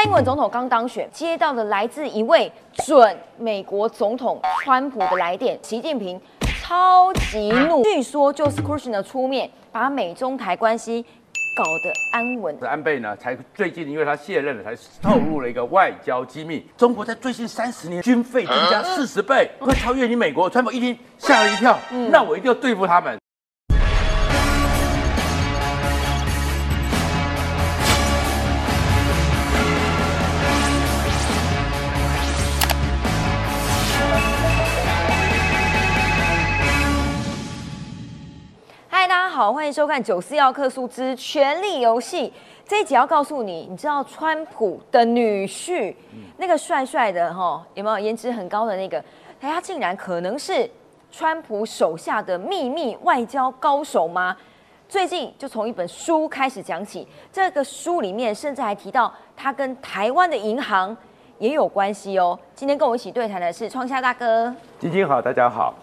蔡英文总统刚当选，接到了来自一位准美国总统川普的来电，习近平超级怒，据说就是 Kushner 出面把美中台关系搞得安稳。安倍呢，才最近因为他卸任了，才透露了一个外交机密。中国在最近三十年军费增加四十倍，会超越你美国。川普一听吓了一跳，那我一定要对付他们。好，欢迎收看《九四要客诉之权力游戏》这一集要告诉你，你知道川普的女婿、那个帅帅的哈，有没有颜值很高的那个？哎，他竟然可能是川普手下的秘密外交高手吗？最近就从一本书开始讲起，这个书里面甚至还提到他跟台湾的银行也有关系哦。今天跟我一起对谈的是创夏大哥。晶晶好，大家好。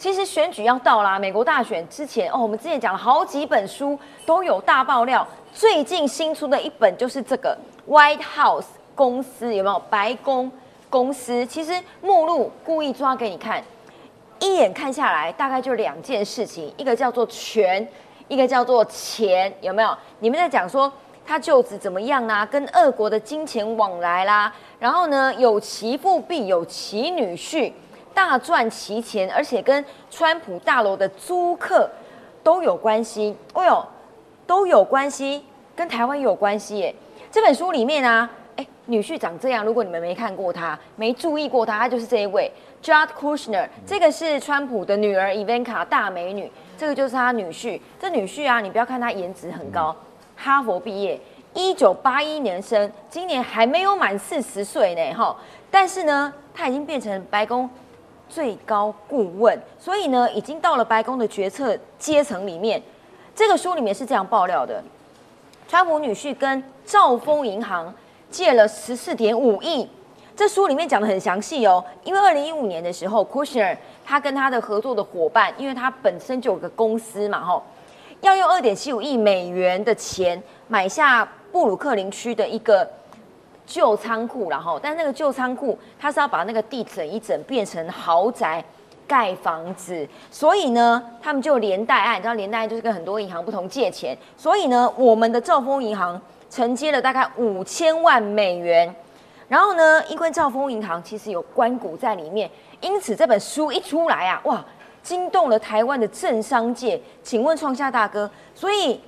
其实选举要到啦，美国大选之前哦，我们之前讲了好几本书都有大爆料。最近新出的一本就是这个 White House 公司有没有？白宫公司其实目录故意抓给你看，一眼看下来大概就两件事情，一个叫做权，一个叫做钱，有没有？你们在讲说他就职怎么样啊？跟俄国的金钱往来啦，然后呢有其父必有其女婿。大赚其钱，而且跟川普大楼的租客都有关系。哎呦，都有关系，跟台湾有关系耶。这本书里面啊，哎，女婿长这样。如果你们没看过他，没注意过他，他就是这一位 Jared Kushner。这个是川普的女儿 Ivanka 大美女，这个就是他女婿。这女婿啊，你不要看他颜值很高，哈佛毕业，一九八一年生，今年还没有满四十岁呢，哈。但是呢，他已经变成白宫。最高顾问，所以呢，已经到了白宫的决策阶层里面。这个书里面是这样爆料的：川普女婿跟兆丰银行借了十四点五亿。这书里面讲的很详细哦，因为二零一五年的时候，Kushner 他跟他的合作的伙伴，因为他本身就有个公司嘛，吼，要用二点七五亿美元的钱买下布鲁克林区的一个。旧仓库然后，但那个旧仓库，它是要把那个地整一整变成豪宅，盖房子，所以呢，他们就连带案，你知道连带案就是跟很多银行不同借钱，所以呢，我们的兆丰银行承接了大概五千万美元，然后呢，因为兆丰银行其实有关股在里面，因此这本书一出来啊，哇，惊动了台湾的政商界，请问创下大哥，所以。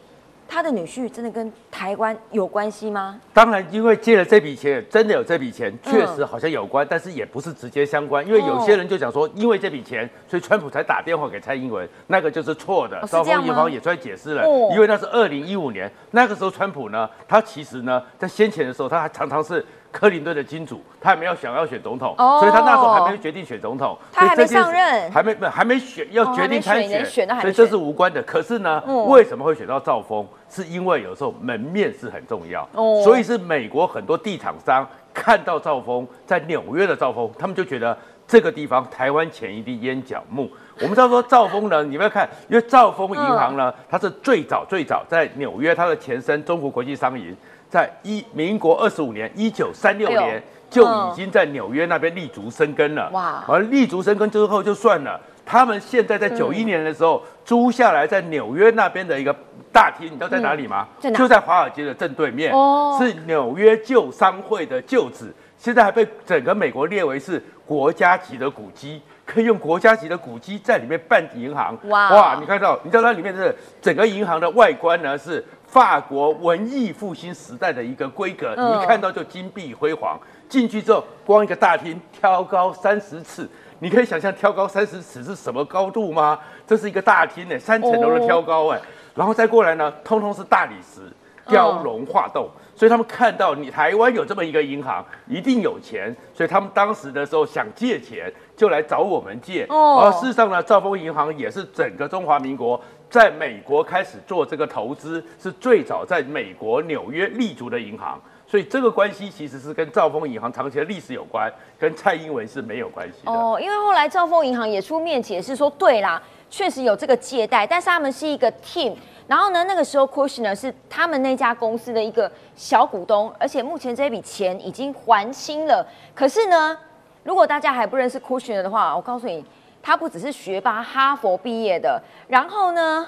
他的女婿真的跟台湾有关系吗？当然，因为借了这笔钱，真的有这笔钱，确实好像有关，但是也不是直接相关。因为有些人就讲说，因为这笔钱，所以川普才打电话给蔡英文，那个就是错的。招风银行也出来解释了，因为那是二零一五年，那个时候川普呢，他其实呢，在先前的时候，他还常常是。克林顿的金主，他还没有想要选总统，所以他那时候还没有决定选总统，他还没上任，还没还没选，要决定参选，所以这是无关的。可是呢，为什么会选到兆丰？是因为有时候门面是很重要，所以是美国很多地产商看到兆丰在纽约的兆丰，他们就觉得这个地方台湾前一地烟角木。我们知道说兆丰呢，你们要看，因为兆丰银行呢，它是最早最早在纽约，它的前身中国国际商银。在一民国二十五年，一九三六年就已经在纽约那边立足生根了。哇！而立足生根之后就算了，他们现在在九一年的时候租下来在纽约那边的一个大厅，你知道在哪里吗？就在华尔街的正对面，哦是纽约旧商会的旧址，现在还被整个美国列为是国家级的古迹，可以用国家级的古迹在里面办银行。哇！哇！你看到，你知道它里面是整个银行的外观呢是。法国文艺复兴时代的一个规格，你一看到就金碧辉煌。进去之后，光一个大厅挑高三十尺，你可以想象挑高三十尺是什么高度吗？这是一个大厅呢，三层楼的挑高哎。然后再过来呢，通通是大理石雕龙画栋，所以他们看到你台湾有这么一个银行，一定有钱，所以他们当时的时候想借钱，就来找我们借。而事实上呢，兆丰银行也是整个中华民国。在美国开始做这个投资，是最早在美国纽约立足的银行，所以这个关系其实是跟兆丰银行长期的历史有关，跟蔡英文是没有关系的。哦，因为后来兆丰银行也出面解释说，对啦，确实有这个借贷，但是他们是一个 team，然后呢，那个时候 Kushner 是他们那家公司的一个小股东，而且目前这笔钱已经还清了。可是呢，如果大家还不认识 Kushner 的话，我告诉你，他不只是学霸，哈佛毕业的。然后呢，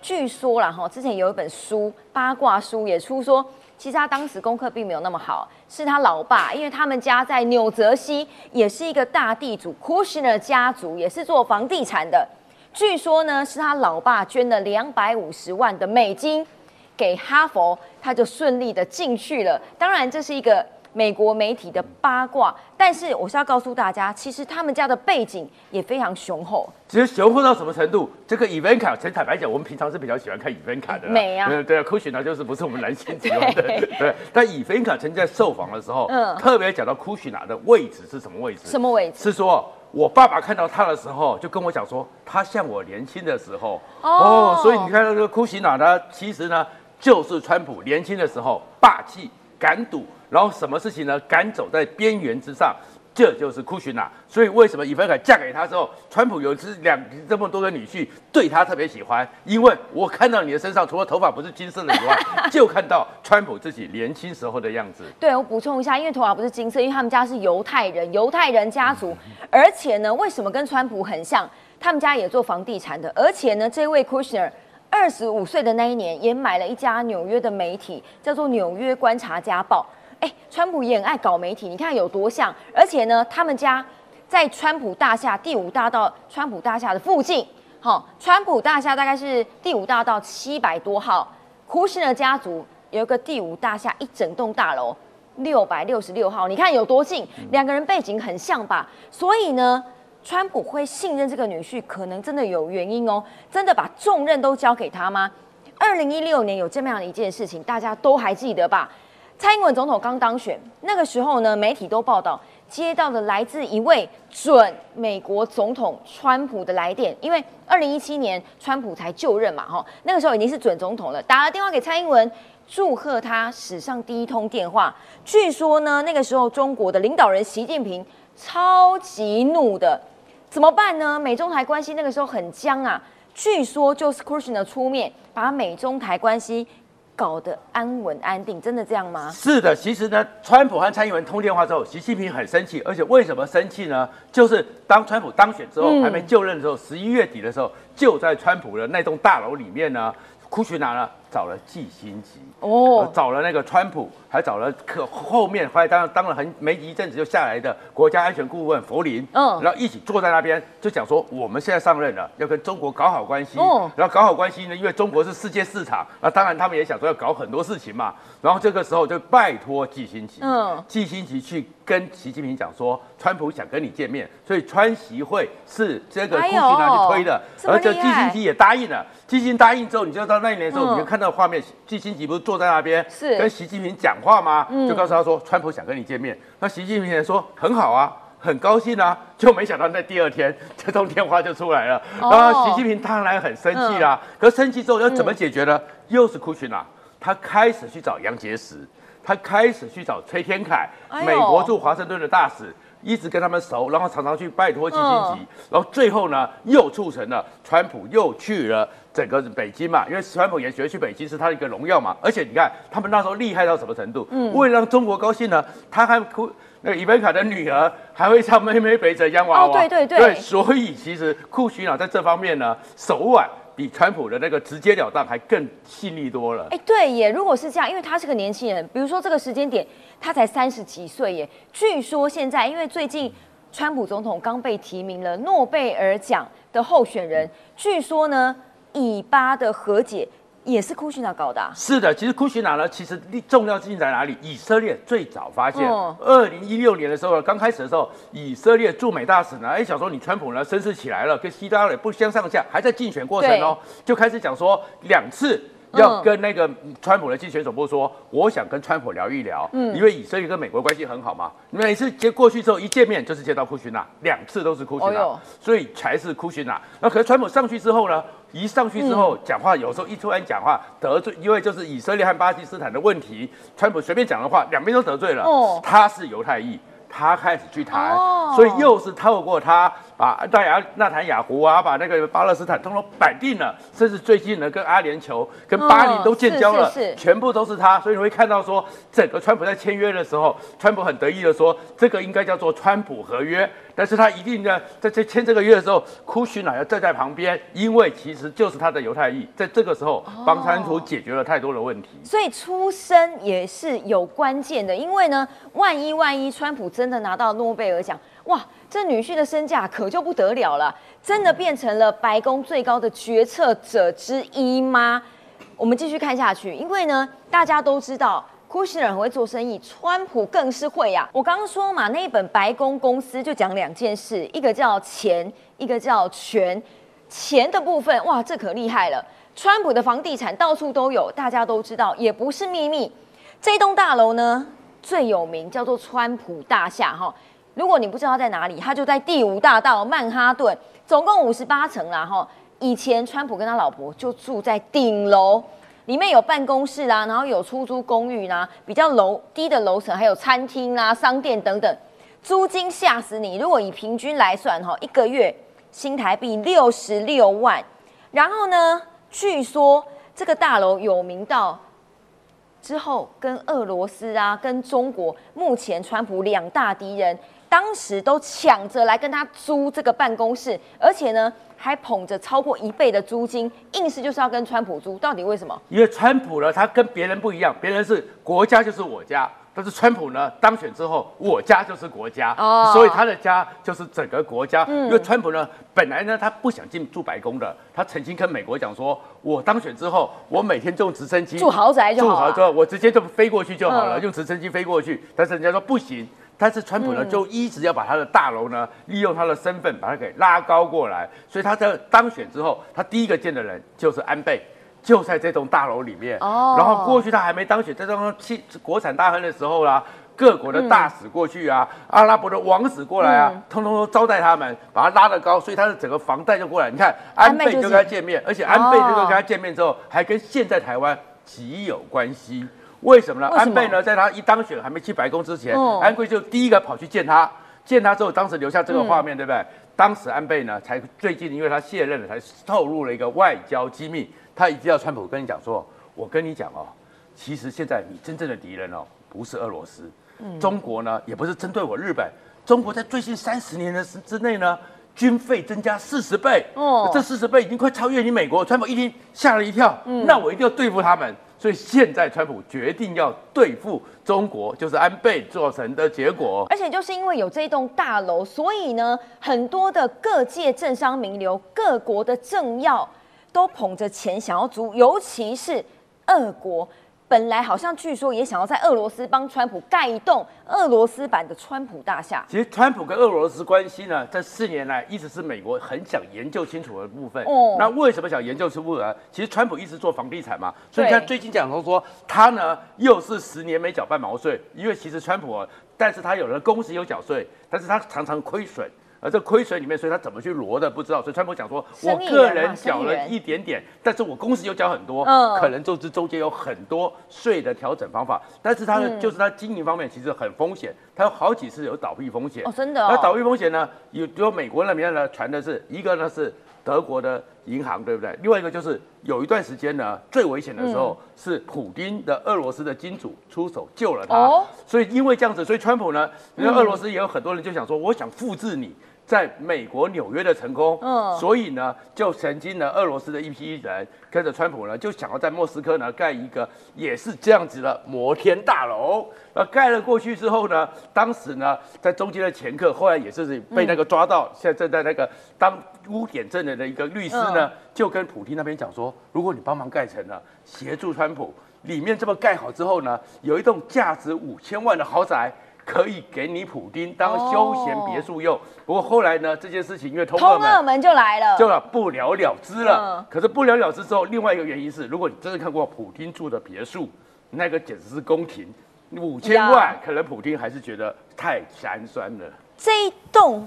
据说啦哈，之前有一本书八卦书也出说。其实他当时功课并没有那么好，是他老爸，因为他们家在纽泽西也是一个大地主，Kushner 家族也是做房地产的。据说呢，是他老爸捐了两百五十万的美金给哈佛，他就顺利的进去了。当然，这是一个。美国媒体的八卦，但是我是要告诉大家，其实他们家的背景也非常雄厚。其实雄厚到什么程度？这个伊文卡，陈坦白讲，我们平常是比较喜欢看伊文卡的。美啊，对啊，科学呢就是不是我们男性喜欢的。对，但伊文卡曾经在受访的时候，嗯，特别讲到库许纳的位置是什么位置？什么位置？是说我爸爸看到他的时候，就跟我讲说，他像我年轻的时候。哦，所以你看那个库许纳呢，其实呢就是川普年轻的时候霸气。敢赌，然后什么事情呢？敢走在边缘之上，这就是库许纳。所以为什么伊凡卡嫁给他之后，川普有只两这么多的女婿对他特别喜欢？因为我看到你的身上，除了头发不是金色的以外，就看到川普自己年轻时候的样子。对我补充一下，因为头发不是金色，因为他们家是犹太人，犹太人家族。而且呢，为什么跟川普很像？他们家也做房地产的，而且呢，这位 Kushner。二十五岁的那一年，也买了一家纽约的媒体，叫做《纽约观察家报》。哎，川普也很爱搞媒体，你看有多像。而且呢，他们家在川普大厦第五大道，川普大厦的附近。好，川普大厦大概是第五大道七百多号。库什的家族有一个第五大厦，一整栋大楼六百六十六号。你看有多近？两个人背景很像吧？所以呢？川普会信任这个女婿，可能真的有原因哦。真的把重任都交给他吗？二零一六年有这么样的一件事情，大家都还记得吧？蔡英文总统刚当选，那个时候呢，媒体都报道接到了来自一位准美国总统川普的来电，因为二零一七年川普才就任嘛，哈，那个时候已经是准总统了，打了电话给蔡英文，祝贺他史上第一通电话。据说呢，那个时候中国的领导人习近平。超级怒的，怎么办呢？美中台关系那个时候很僵啊，据说就是 Kushner 出面把美中台关系搞得安稳安定，真的这样吗？是的，其实呢，川普和蔡英文通电话之后，习近平很生气，而且为什么生气呢？就是当川普当选之后，还没就任的时候，十一月底的时候，就在川普的那栋大楼里面呢。库奇纳呢找了季辛吉哦，找了那个川普，还找了可后面后来当当了很没一阵子就下来的国家安全顾问弗林，嗯，然后一起坐在那边就讲说，我们现在上任了，要跟中国搞好关系，哦，然后搞好关系呢，因为中国是世界市场，那当然他们也想说要搞很多事情嘛，然后这个时候就拜托季辛吉，嗯，季辛吉去跟习近平讲说，川普想跟你见面，所以川习会是这个库许纳去推的，而且季辛吉也答应了。基辛答应之后，你就到那一年的时候，你就看到画面，基辛吉不是坐在那边，是跟习近平讲话吗？就告诉他说，川普想跟你见面。那习近平也说很好啊，很高兴啊。就没想到在第二天，这通电话就出来了。然后习近平当然很生气啦。可生气之后要怎么解决呢？又是库群啊，他开始去找杨洁篪，他开始去找崔天凯，美国驻华盛顿的大使。一直跟他们熟，然后常常去拜托基辛吉，然后最后呢，又促成了川普又去了整个北京嘛，因为川普也觉得去北京是他的一个荣耀嘛。而且你看，他们那时候厉害到什么程度？嗯，为了让中国高兴呢，他还哭，那个伊贝卡的女儿还会唱《妹妹背着洋娃娃》。哦，对对对。对，所以其实库许纳在这方面呢，手腕。比川普的那个直截了当还更细腻多了。哎，对耶，如果是这样，因为他是个年轻人，比如说这个时间点，他才三十几岁耶。据说现在，因为最近川普总统刚被提名了诺贝尔奖的候选人，据说呢，以巴的和解。也是库什纳搞的。是的，其实库什纳呢，其实重要性在哪里？以色列最早发现，二零一六年的时候，刚开始的时候，以色列驻美大使呢，哎，想说你川普呢声势起来了，跟希拉里不相上下，还在竞选过程哦，就开始讲说两次。要跟那个川普的竞选总部说，我想跟川普聊一聊，嗯，因为以色列跟美国关系很好嘛。每次接过去之后一见面就是见到库许纳，两次都是库许纳，所以才是库许纳。那可是川普上去之后呢，一上去之后讲话，有时候一突然讲话得罪，因为就是以色列和巴基斯坦的问题，川普随便讲的话，两边都得罪了。哦，他是犹太裔。他开始去谈，所以又是透过他把大雅纳坦雅湖啊，把那个巴勒斯坦通通摆定了，甚至最近呢，跟阿联酋、跟巴黎都建交了，全部都是他。所以你会看到说，整个川普在签约的时候，川普很得意的说，这个应该叫做川普合约。但是他一定呢，在这签这个约的时候，库许乃要站在旁边，因为其实就是他的犹太裔，在这个时候帮川普解决了太多的问题。所以出生也是有关键的，因为呢，万一万一川普真的拿到诺贝尔奖，哇，这女婿的身价可就不得了了，真的变成了白宫最高的决策者之一吗？我们继续看下去，因为呢，大家都知道。库什人很会做生意，川普更是会呀。我刚刚说嘛，那一本白宫公司就讲两件事，一个叫钱，一个叫权。钱的部分，哇，这可厉害了。川普的房地产到处都有，大家都知道，也不是秘密。这栋大楼呢，最有名叫做川普大厦哈。如果你不知道在哪里，它就在第五大道曼哈顿，总共五十八层啦哈。以前川普跟他老婆就住在顶楼。里面有办公室啦，然后有出租公寓啦，比较楼低的楼层还有餐厅啦、商店等等，租金吓死你！如果以平均来算哈，一个月新台币六十六万。然后呢，据说这个大楼有名到之后跟俄罗斯啊、跟中国目前川普两大敌人，当时都抢着来跟他租这个办公室，而且呢。还捧着超过一倍的租金，硬是就是要跟川普租，到底为什么？因为川普呢，他跟别人不一样，别人是国家就是我家，但是川普呢当选之后，我家就是国家，哦，所以他的家就是整个国家。因为川普呢，本来呢他不想进住白宫的，他曾经跟美国讲说，我当选之后，我每天用直升机住豪宅就好，住豪宅，我直接就飞过去就好了，用直升机飞过去。但是人家说不行。但是川普呢，就一直要把他的大楼呢，利用他的身份把他给拉高过来。所以他在当选之后，他第一个见的人就是安倍，就在这栋大楼里面。哦。然后过去他还没当选，在这栋七国产大亨的时候啦，各国的大使过去啊，阿拉伯的王子过来啊，通通都招待他们，把他拉得高，所以他的整个房贷就过来。你看安倍就跟他见面，而且安倍就跟他见面之后，还跟现在台湾极有关系。为什么呢？安倍呢，在他一当选还没去白宫之前，安贵就第一个跑去见他。见他之后，当时留下这个画面，对不对？当时安倍呢，才最近因为他卸任了，才透露了一个外交机密。他一定要川普跟你讲说：“我跟你讲哦，其实现在你真正的敌人哦，不是俄罗斯，中国呢，也不是针对我日本。中国在最近三十年的时之内呢，军费增加四十倍。哦，这四十倍已经快超越你美国。川普一听吓了一跳，嗯那我一定要对付他们。”所以现在川普决定要对付中国，就是安倍做成的结果。而且就是因为有这栋大楼，所以呢，很多的各界政商名流、各国的政要都捧着钱想要租，尤其是俄国。本来好像据说也想要在俄罗斯帮川普盖一栋俄罗斯版的川普大厦。其实川普跟俄罗斯关系呢，这四年来一直是美国很想研究清楚的部分。哦。那为什么想研究出部分？其实川普一直做房地产嘛，所以他最近讲说说他呢又是十年没缴半毛税，因为其实川普，但是他有了公司有缴税，但是他常常亏损。而这亏损里面，所以他怎么去挪的不知道。所以川普讲说，我个人缴了一点点，但是我公司又缴很多，可能就是中间有很多税的调整方法。但是他的就是他经营方面其实很风险，他有好几次有倒闭风险。哦，真的。那倒闭风险呢，有有美国那边呢传的是一个呢是。德国的银行对不对？另外一个就是有一段时间呢，最危险的时候是普京的俄罗斯的金主出手救了他，所以因为这样子，所以川普呢，因为俄罗斯也有很多人就想说，我想复制你。在美国纽约的成功，嗯，所以呢，就曾经呢，俄罗斯的一批人跟着川普呢，就想要在莫斯科呢盖一个也是这样子的摩天大楼。那盖了过去之后呢，当时呢，在中间的前客后来也是被那个抓到，现在正在那个当污点证人的一个律师呢，就跟普京那边讲说，如果你帮忙盖成了，协助川普，里面这么盖好之后呢，有一栋价值五千万的豪宅。可以给你普丁当休闲别墅用，不过后来呢，这件事情因为通俄门就来了，就不了了之了。可是不了了之之后，另外一个原因是，如果你真的看过普丁住的别墅，那个简直是宫廷，五千万，可能普丁还是觉得太寒酸了。这一栋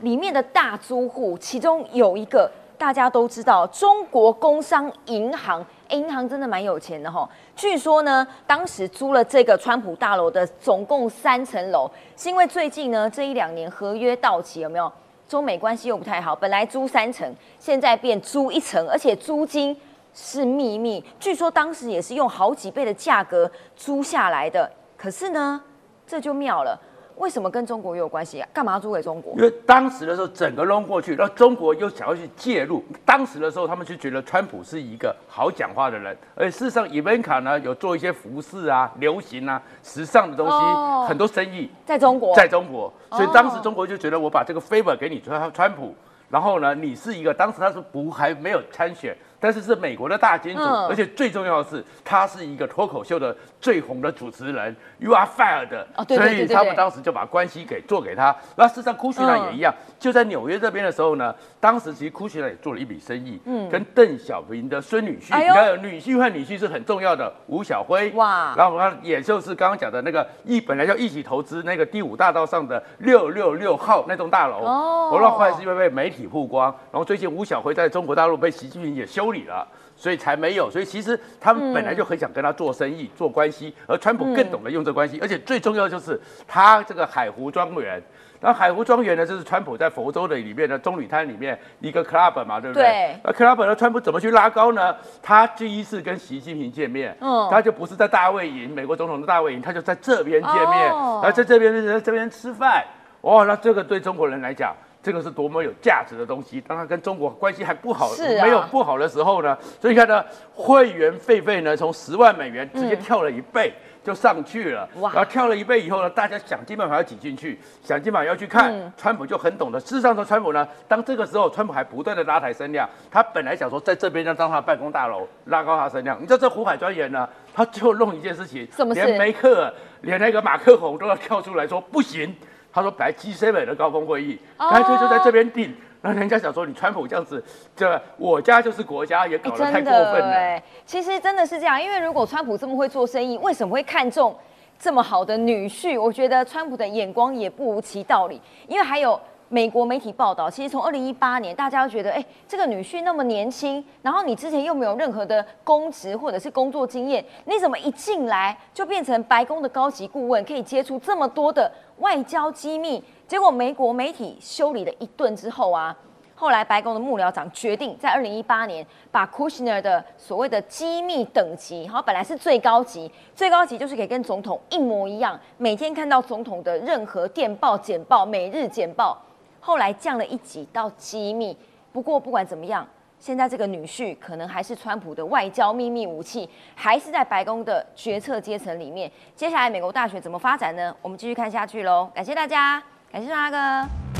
里面的大租户，其中有一个。大家都知道，中国工商银行，银行真的蛮有钱的哈。据说呢，当时租了这个川普大楼的总共三层楼，是因为最近呢这一两年合约到期，有没有？中美关系又不太好，本来租三层，现在变租一层，而且租金是秘密，据说当时也是用好几倍的价格租下来的。可是呢，这就妙了。为什么跟中国又有关系啊？干嘛租给中国？因为当时的时候，整个弄过去，然后中国又想要去介入。当时的时候，他们就觉得川普是一个好讲话的人，而事实上，伊文卡呢有做一些服饰啊、流行啊、时尚的东西，很多生意在中国，在中国。所以当时中国就觉得，我把这个 favor 给你川川普，然后呢，你是一个当时他是不还没有参选。但是是美国的大金主，而且最重要的是，他是一个脱口秀的最红的主持人，You are fired。所以他们当时就把关系给做给他。那事实上，库奇纳也一样，就在纽约这边的时候呢，当时其实库奇纳也做了一笔生意，嗯，跟邓小平的孙女婿，你看女婿和女婿是很重要的，吴小辉，哇，然后他也就是刚刚讲的那个一本来要一起投资那个第五大道上的六六六号那栋大楼，哦，后来是因为被媒体曝光，然后最近吴小辉在中国大陆被习近平也修。理了，所以才没有。所以其实他们本来就很想跟他做生意、做关系，而川普更懂得用这关系。而且最重要的就是他这个海湖庄园，那海湖庄园呢，就是川普在佛州的里面的棕榈滩里面一个 club 嘛，对不对？对。那 club 呢，川普怎么去拉高呢？他第一次跟习近平见面，嗯，他就不是在大卫营，美国总统的大卫营，他就在这边见面，然后在这边在这边吃饭。哇，那这个对中国人来讲。这个是多么有价值的东西！当他跟中国关系还不好，没有不好的时候呢，所以你看呢，会员费费呢从十万美元直接跳了一倍就上去了。哇！然后跳了一倍以后呢，大家想尽办法要挤进去，想尽办法要去看。川普就很懂得。事实上说，川普呢，当这个时候，川普还不断的拉抬声量。他本来想说在这边要当他办公大楼，拉高他声量。你知道这湖海专员呢，他就弄一件事情，连梅克，连那个马克宏都要跳出来说不行。他说：“白 G7 的高峰会议，干脆就在这边定。那人家想说，你川普这样子，这我家就是国家，也搞得太过分了。其实真的是这样，因为如果川普这么会做生意，为什么会看中这么好的女婿？我觉得川普的眼光也不无其道理，因为还有。”美国媒体报道，其实从二零一八年，大家都觉得，哎，这个女婿那么年轻，然后你之前又没有任何的公职或者是工作经验，你怎么一进来就变成白宫的高级顾问，可以接触这么多的外交机密？结果美国媒体修理了一顿之后啊，后来白宫的幕僚长决定在二零一八年把 Kushner 的所谓的机密等级，好，本来是最高级，最高级就是可以跟总统一模一样，每天看到总统的任何电报、简报、每日简报。后来降了一级到机密，不过不管怎么样，现在这个女婿可能还是川普的外交秘密武器，还是在白宫的决策阶层里面。接下来美国大选怎么发展呢？我们继续看下去喽。感谢大家，感谢大哥，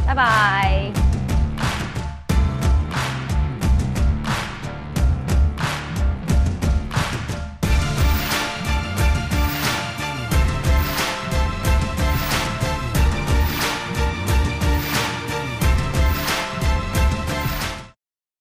拜拜。